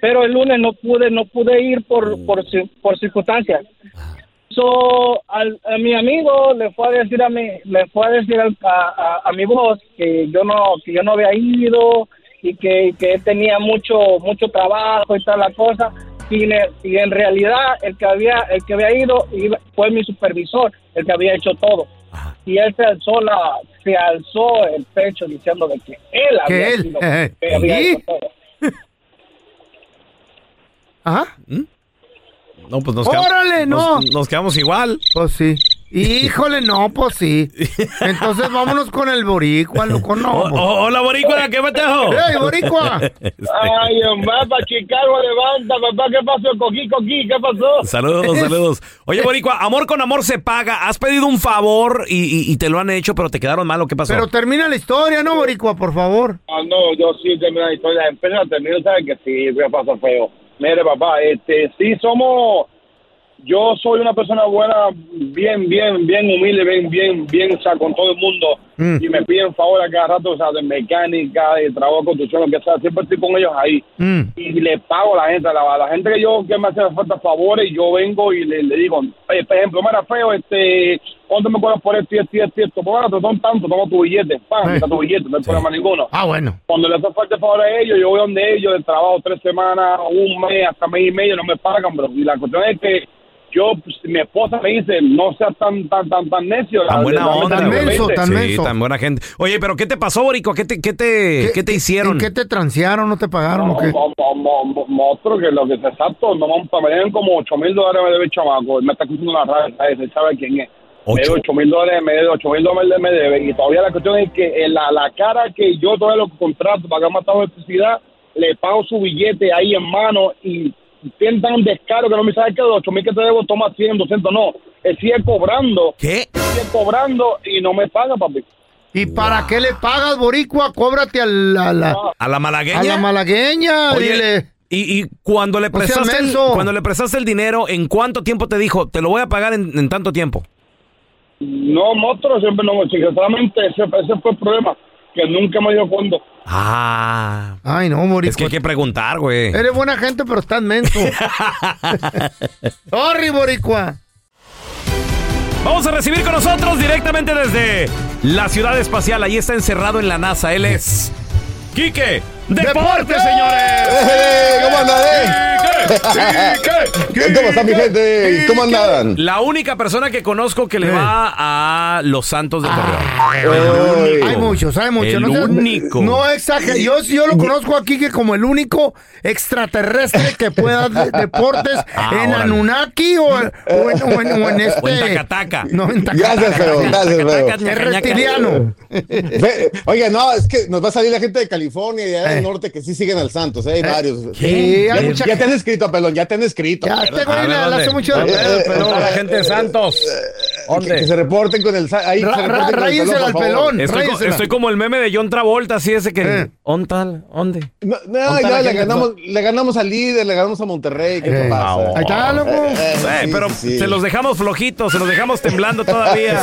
Pero el lunes no pude no pude ir por por, ci- por circunstancias. So al, a mi amigo le fue a decir a mi le fue a decir al- a, a- a mi voz que yo no que yo no había ido y que, que tenía mucho mucho trabajo y tal la cosa si en realidad el que había el que había ido iba- fue mi supervisor, el que había hecho todo. Y él se alzó la se alzó el pecho diciendo de que él Que había él, sido eh, que había ¿y? hecho todo. Ajá. No, pues nos quedamos. ¡Órale, no! Nos, nos quedamos igual. Pues sí. Híjole, no, pues sí. Entonces vámonos con el boricua, loco, no. O- o- hola, boricua, ¿qué metejo? ¡Ey, boricua! Ay, hombre, para Chicago levanta, papá, ¿qué pasó? Coquí, coquí, ¿qué pasó? Saludos, saludos. Oye, Boricua, amor con amor se paga. Has pedido un favor y, y- y te lo han hecho, pero te quedaron mal. ¿o ¿Qué pasó? Pero termina la historia, ¿no, boricua, por favor? Ah, no, yo sí termino la historia. Empieza a terminar, ¿sabes que sí? Me pasa feo. Mire, papá, este, sí somos... Yo soy una persona buena, bien, bien, bien humilde, bien, bien, bien, o sea, con todo el mundo. Mm. Y me piden favor a cada rato, o sea, de mecánica, de trabajo de construcción, lo que sea. Siempre estoy con ellos ahí. Mm. Y le pago a la gente, a la, a la gente que yo, que me hace falta favores, yo vengo y le, le digo, oye, por ejemplo, mira, feo, este, ¿cuánto me cobras por esto y esto y esto y esto? Pues bueno, te son tanto, toma tu billete, pam, está tu billete, no hay problema ninguno. Ah, bueno. Cuando le hace falta favor a ellos, yo voy donde ellos, de trabajo tres semanas, un mes, hasta mes y medio, no me pagan, bro. Y la cuestión es que yo, pues, mi esposa me dice, no seas tan, tan, tan, tan necio. Tan buena la- onda, la- güey. la- Sí, tan buena gente. Oye, pero ¿qué te pasó, Boricua? ¿Qué te, qué te, ¿qué, te hicieron? ¿En qué te transearon? ¿No te pagaron o qué? Mo- mo- mo- mo- Monstruo, que lo que es exacto, no vamos me deben como 8 mil dólares me debe el chamaco, me está escuchando la radio, ¿sabes? Él sabe quién es. Me debe 8 mil dólares, me debe 8 mil dólares, me debe, y todavía la cuestión es que en la, la cara que yo todavía lo contrato para que ha matado electricidad, le pago su billete ahí en mano y tienen tan descaro que no me sabe que de 8 mil que te debo toma 100, 200, no. Él sigue cobrando. ¿Qué? Sigue cobrando y no me paga, papi. ¿Y para qué le pagas, boricua? Cóbrate a la... la- ¿A la malagueña? A la malagueña, Oye, dile. Y, y cuando le prestaste el, cuando le prestaste el dinero, ¿en cuánto tiempo te dijo? Te lo voy a pagar en, en tanto tiempo. No, monstruo, siempre no, solamente ese, ese fue el problema, que nunca me dio cuándo. Ah. Ay, no, boricua. Es que hay que preguntar, güey. Eres buena gente, pero estás menso. Sorry, boricua. Vamos a recibir con nosotros directamente desde la ciudad espacial. Ahí está encerrado en la NASA. Él es Quique Deportes, señores. ¡Eh, ¿Cómo andan, eh? ¿Cómo está mi gente? ¿Cómo andan? La única persona que conozco que le va a los Santos de Torreón. Ay. Hay muchos, hay muchos. El no único. No exagero. Yo, yo lo conozco aquí que como el único extraterrestre que pueda de- deportes Ah, en órale. Anunnaki o, o en, o en- o en este. O en Tacataca. No, en Tacataca. Gracias, feo, gracias, feo. Es reptiliano. Oiga, no, es que nos va a salir la gente de California y del norte que sí siguen al Santos, ¿eh? Hay varios. Sí, ya, hay mucha ya te han escrito, pelón, ya te han escrito. Ya, este güey A le- ¿dónde? hace mucho de ¿Dónde? ¿Dónde está la gente de Santos? Que, que se reporten con el... Ahí, Ra- se reporten ra- con el ráyensela al pelón. Estoy, co- Ráyensela. estoy como el meme de John Travolta, así ese que... Eh. ¿Ontal? ¿Dónde? No, no, ¿Dónde ya le ganamos, le ganamos al líder, le ganamos a Monterrey. ¿Qué te Eh, pasa? Ahí está, loco. Eh, eh, Eh, pero se los dejamos flojitos, se los dejamos temblando todavía.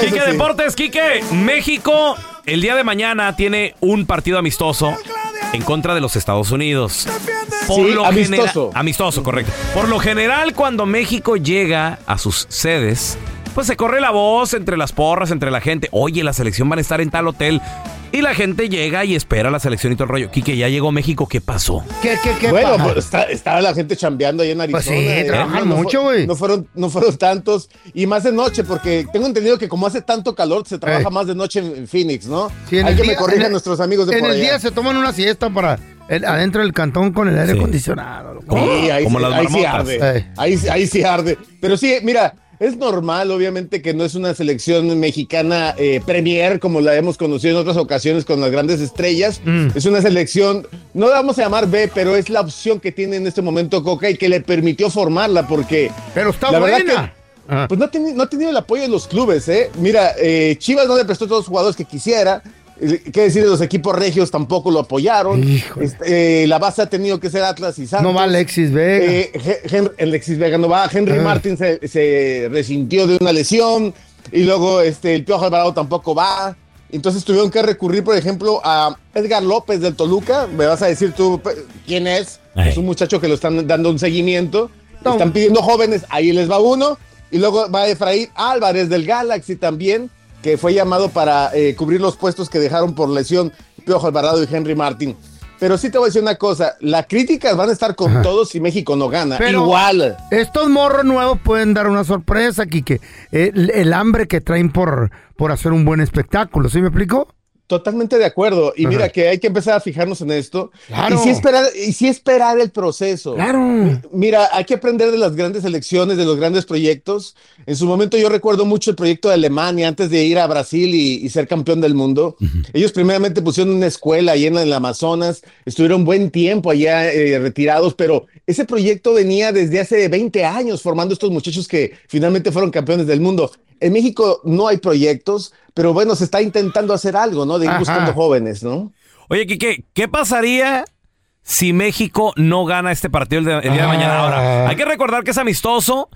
Quique. Deportes, Quique, México el día de mañana tiene un partido amistoso en contra de los Estados Unidos. Sí, amistoso. genera- amistoso, correcto. Por lo general, cuando México llega a sus sedes, pues se corre la voz entre las porras, entre la gente. Oye, la selección van a estar en tal hotel. Y la gente llega y espera la selección y todo el rollo. Quique, ya llegó México, ¿qué pasó? ¿Qué, qué, qué Bueno, pues está- estaba la gente chambeando ahí en Arizona. Pues sí, eh, trabajan no, mucho, güey. No fueron, no fueron tantos. Y más de noche, porque tengo entendido que como hace tanto calor, se trabaja Eh. más de noche en, en Phoenix, ¿no? Sí, en Hay el que día- me corrijan el- nuestros amigos de En por el allá. día se toman una siesta para el- adentro del cantón con el aire Sí. acondicionado. Sí, ahí, Como sí- las ahí sí arde. Eh. Ahí, ahí sí arde. Pero sí, mira, es normal, obviamente, que no es una selección mexicana eh, premier como la hemos conocido en otras ocasiones con las grandes estrellas. Mm. Es una selección, no la vamos a llamar B, pero es la opción que tiene en este momento Coca y que le permitió formarla porque... Pero está La verdad buena. Pues no ha, teni- no ha tenido el apoyo de los clubes, ¿eh? Mira, eh, Chivas no le prestó todos los jugadores que quisiera. ¿Qué decir de los equipos regios? Tampoco lo apoyaron. Este, eh, la base ha tenido que ser Atlas y Santos. No va Alexis Vega. Eh, Ge- Hen- Alexis Vega no va. Henry Ah. Martin se, se resintió de una lesión. Y luego este, el Piojo Alvarado tampoco va. Entonces tuvieron que recurrir, por ejemplo, a Edgar López del Toluca. Me vas a decir tú quién es. Ay. Es un muchacho que lo están dando un seguimiento. No. Están pidiendo jóvenes, ahí les va uno. Y luego va Efraín Álvarez del Galaxy también, que fue llamado para eh, cubrir los puestos que dejaron por lesión Piojo Alvarado y Henry Martin. Pero sí te voy a decir una cosa, las críticas van a estar con todos si México no gana. Pero Igual. Estos morros nuevos pueden dar una sorpresa, Quique. El, el hambre que traen por, por hacer un buen espectáculo, ¿sí me explico? Totalmente de acuerdo. Y mira que hay que empezar a fijarnos en esto. Claro. Y sí esperar, y sí esperar el proceso. Claro. Mira, hay que aprender de las grandes elecciones, de los grandes proyectos. En su momento yo recuerdo mucho el proyecto de Alemania antes de ir a Brasil y, y ser campeón del mundo. Ellos primeramente pusieron una escuela allá en el Amazonas, estuvieron buen tiempo allá eh, retirados, pero ese proyecto venía desde hace 20 años formando estos muchachos que finalmente fueron campeones del mundo. En México no hay proyectos, pero bueno, se está intentando hacer algo, ¿no? De ir Ajá. buscando jóvenes, ¿no? Oye, Quique, ¿qué pasaría si México no gana este partido el, de- el día de mañana? Ahora, hay que recordar que es amistoso,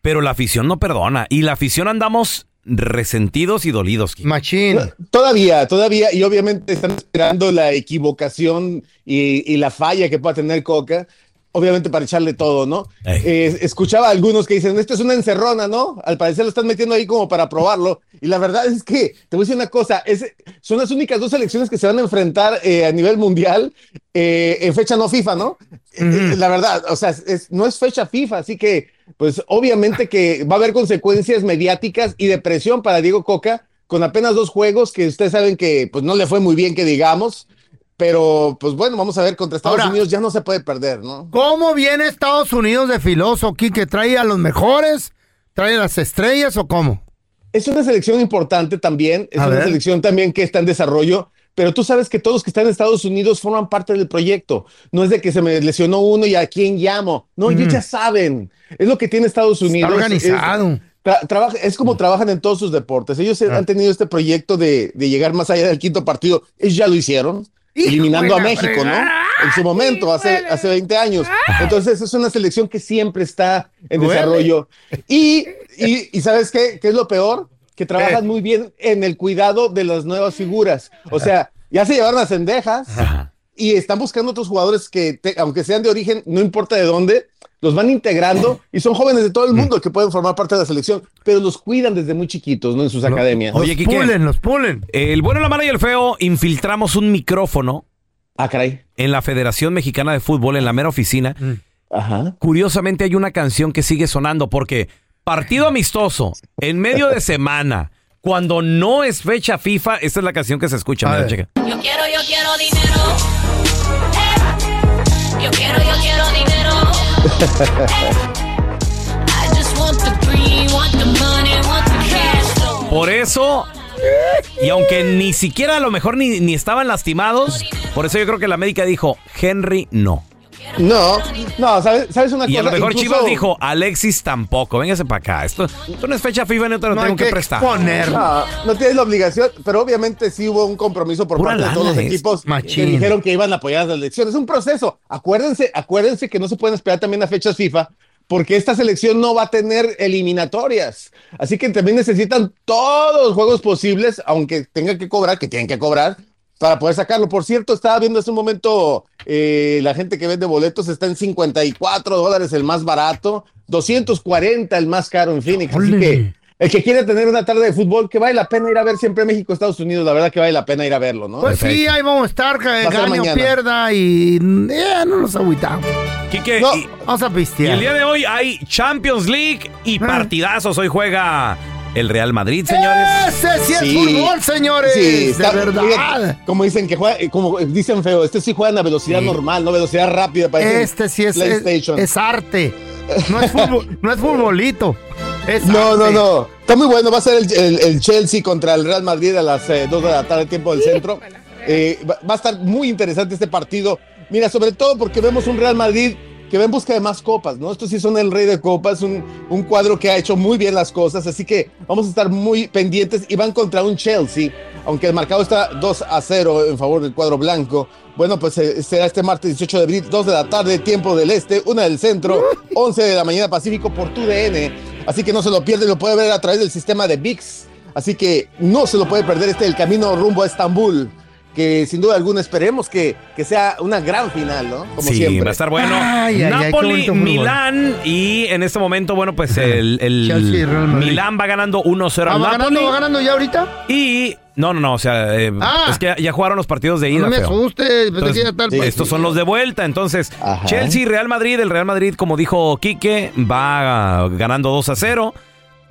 pero la afición no perdona. Y la afición andamos resentidos y dolidos. Quique. Machín. Todavía, todavía, y obviamente están esperando la equivocación y, y la falla que pueda tener Coca, obviamente para echarle todo, ¿no? Eh, escuchaba a algunos que dicen, esto es una encerrona, ¿no? Al parecer lo están metiendo ahí como para probarlo, y la verdad es que, te voy a decir una cosa, es, son las únicas dos selecciones que se van a enfrentar eh, a nivel mundial eh, en fecha no FIFA, ¿no? La verdad, o sea, es- no es fecha FIFA, así que, pues obviamente que va a haber consecuencias mediáticas y de presión para Diego Coca con apenas dos juegos que ustedes saben que pues no le fue muy bien que digamos, pero pues bueno, vamos a ver contra Estados Ahora- Unidos ya no se puede perder, ¿no? ¿Cómo viene Estados Unidos de filoso, Quique? ¿Trae a los mejores? ¿Trae a las estrellas o cómo? Es una selección importante también, es A una ver. selección también que está en desarrollo, pero tú sabes que todos los que están en Estados Unidos forman parte del proyecto. No es de que se me lesionó uno y a quién llamo. No, ellos Ujú. ya saben. Es lo que tiene Estados Unidos. organizado. Es, tra- trabaja- es como trabajan en todos sus deportes. Ellos Ah. han tenido este proyecto de, de llegar más allá del quinto partido. Ellos ya lo hicieron. Eliminando a México, ¿no? En su momento, hace, hace 20 años. Entonces, es una selección que siempre está en Duele. desarrollo. Y, y, y ¿sabes qué? ¿Qué es lo peor? Que trabajan muy bien en el cuidado de las nuevas figuras. O sea, ya se llevaron a Cendejas y están buscando otros jugadores que, te- aunque sean de origen, no importa de dónde, los van integrando y son jóvenes de todo el mundo que pueden formar parte de la selección, pero los cuidan desde muy chiquitos, ¿no? En sus academias. Oye, Quique, los pulen. El bueno, la mala y el feo, infiltramos un micrófono. Ah, caray. En la Federación Mexicana de Fútbol, en la mera oficina. Ajá. Curiosamente hay una canción que sigue sonando porque partido amistoso, en medio de semana, cuando no es fecha FIFA, esta es la canción que se escucha. Mira, checa. Yo quiero, yo quiero dinero. Eh. Yo quiero, yo quiero dinero. Por eso, y aunque ni siquiera a lo mejor ni, ni estaban lastimados, por eso yo creo que la médica dijo, Henry no. No, no, ¿sabes, sabes una Y a cosa? lo mejor Incluso- Chivas dijo, Alexis tampoco, véngase para acá. Esto, esto no es fecha FIFA, no te lo No tengo que, que prestar. No, no tienes la obligación, pero obviamente sí hubo un compromiso por Pura parte de todos los equipos que machín. dijeron que iban a apoyar las elecciones. Es un proceso. Acuérdense, acuérdense que no se pueden esperar también a fechas FIFA porque esta selección no va a tener eliminatorias. Así que también necesitan todos los juegos posibles, aunque tengan que cobrar, que tienen que cobrar, para poder sacarlo. Por cierto, estaba viendo hace un momento eh, la gente que vende boletos está en 54 dólares el más barato, 240 el más caro en Phoenix. Así que el que quiere tener una tarde de fútbol, que vale la pena ir a ver siempre México, Estados Unidos, la verdad que vale la pena ir a verlo, ¿no? Pues sí, ahí vamos a estar, que gane o pierda y eh, no nos agüitamos. Quique, y, Vamos a y pistear. el día de hoy hay Champions League y Ah. partidazos. Hoy juega el Real Madrid, señores. Ese sí es fútbol, señores. Sí, está- de verdad. como dicen que juega, eh, como dicen feo, este sí juegan a velocidad normal, no velocidad rápida. Este sí es, es, PlayStation. es arte. No es, fútbol, no es futbolito. Es No, no, arte. no. Está muy bueno. Va a ser el, el- el Chelsea contra el Real Madrid a las 2 de la tarde, tiempo del centro. Eh, va, va a estar muy interesante este partido. Mira, sobre todo porque vemos un Real Madrid que va en busca de más copas, ¿no? Estos sí son el rey de copas, un, un cuadro que ha hecho muy bien las cosas, así que vamos a estar muy pendientes y van contra un Chelsea, aunque el marcado está 2 a 0 en favor del cuadro blanco. Bueno, pues eh, será este martes 18 de abril, 2 de la tarde, tiempo del este, 1 del centro, 11 de la mañana Pacífico por TUDN. Así que no se lo pierde, lo puede ver a través del sistema de VIX. Así que no se lo puede perder este el camino rumbo a Estambul, que sin duda alguna esperemos que, que sea una gran final, ¿no? Como sí, siempre. va a estar bueno. Ay, ay, ay, Napoli, fútbol. Milán y en este momento, bueno, pues el, el Chelsea y Real Madrid. Milán va ganando 1-0 Ah, al ¿Va Napoli. ganando, va ganando ya ahorita? Y no, no, no, o sea, eh, Ah. es que ya, ya jugaron los partidos de ida. No me Entonces, el partido. estos son los de vuelta. Entonces, Ajá. Chelsea y Real Madrid. El Real Madrid, como dijo Quique, va ganando 2 a 0.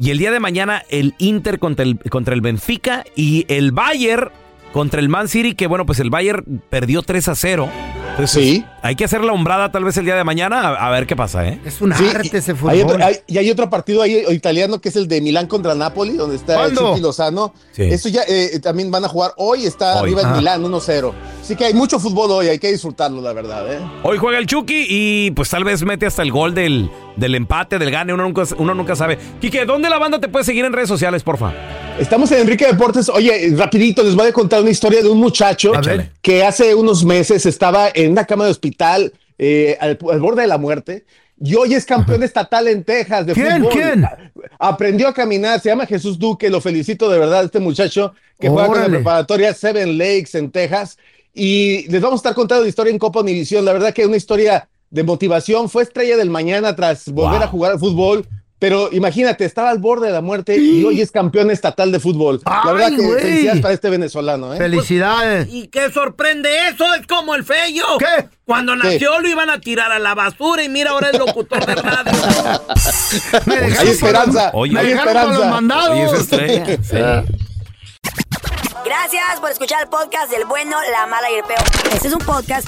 Y el día de mañana, el Inter contra el, contra el Benfica y el Bayern contra el Man City, que bueno, pues el Bayern perdió 3 a 0. Entonces, Sí. Hay que hacer la hombrada tal vez el día de mañana a, a ver qué pasa, ¿eh? Es un Sí, arte ese Hay fútbol. otro- hay- y hay otro partido ahí eh, italiano que es el de Milán contra Napoli, donde está ¿Cuándo? Chucky Lozano. Sí. Eso ya eh, también van a jugar hoy, está Hoy. arriba Ah. en Milán 1-0. Así que hay mucho fútbol hoy, hay que disfrutarlo, la verdad. ¿eh? Hoy juega el Chucky y pues tal vez mete hasta el gol del, del empate, del gane, uno nunca, uno nunca sabe. Quique, ¿dónde la banda te puede seguir en redes sociales, porfa? Estamos en Enrique Deportes. Oye, eh, rapidito les voy a contar una historia de un muchacho que hace unos meses estaba en una cama de hospital eh, al, al borde de la muerte. Y hoy es campeón estatal en Texas de ¿Quién? fútbol. ¿Quién? Aprendió a caminar, se llama Jesús Duque, lo felicito de verdad, este muchacho que juega con la preparatoria Seven Lakes en Texas. Y les vamos a estar contando la historia en Copa Univisión. La verdad que es una historia de motivación. Fue estrella del mañana tras volver Wow. a jugar al fútbol. Pero imagínate, estaba al borde de la muerte y hoy es campeón estatal de fútbol. la ¡Ay, verdad que güey! felicidades para este venezolano. ¿eh? Felicidades. ¿Y qué sorprende eso? Es como el feyo. ¿Qué? Cuando nació lo iban a tirar a la basura y mira ahora es locutor de radio. Me Hay dejaron esperanza. Oye, Me hay dejaron con los esperanza. mandados. Oye, estrella. Sí. Gracias por escuchar el podcast del bueno, la mala y el peor. Este es un podcast